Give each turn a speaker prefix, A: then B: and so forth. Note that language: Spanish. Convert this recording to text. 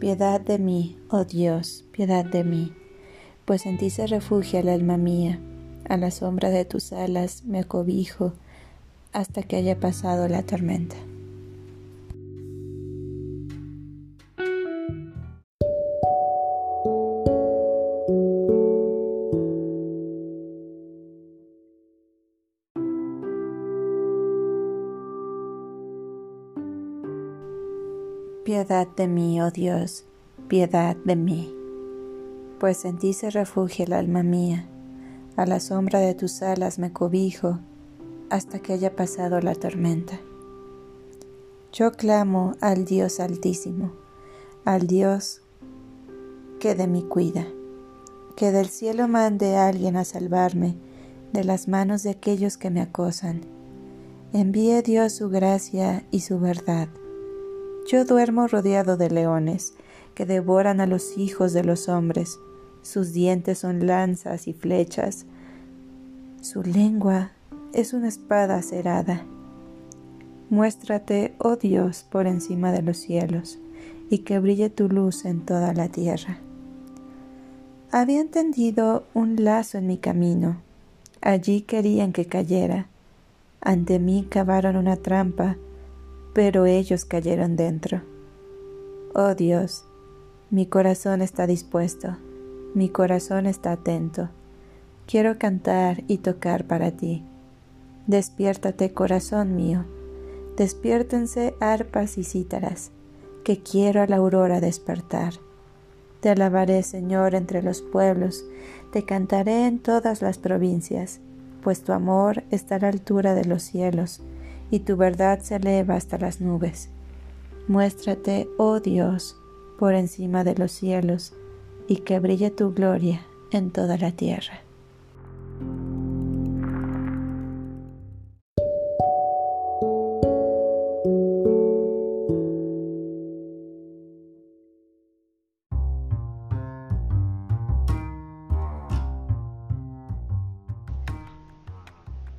A: Piedad de mí, oh Dios, piedad de mí, pues en ti se refugia el alma mía, a la sombra de tus alas me cobijo hasta que haya pasado la tormenta. Piedad de mí, oh Dios, piedad de mí, pues en ti se refugia el alma mía, a la sombra de tus alas me cobijo hasta que haya pasado la tormenta. Yo clamo al Dios altísimo, al Dios que de mí cuida, que del cielo mande a alguien a salvarme de las manos de aquellos que me acosan. Envíe Dios su gracia y su verdad yo duermo rodeado de leones, que devoran a los hijos de los hombres. Sus dientes son lanzas y flechas. Su lengua es una espada acerada. Muéstrate, oh Dios, por encima de los cielos, y que brille tu luz en toda la tierra. Habían tendido un lazo en mi camino. Allí querían que cayera. Ante mí cavaron una trampa pero ellos cayeron dentro. Oh Dios, mi corazón está dispuesto, mi corazón está atento. Quiero cantar y tocar para ti. Despiértate, corazón mío, despiértense arpas y cítaras, que quiero a la aurora despertar. Te alabaré, Señor, entre los pueblos, te cantaré en todas las provincias, pues tu amor está a la altura de los cielos y tu verdad se eleva hasta las nubes. Muéstrate, oh Dios, por encima de los cielos, y que brille tu gloria en toda la tierra.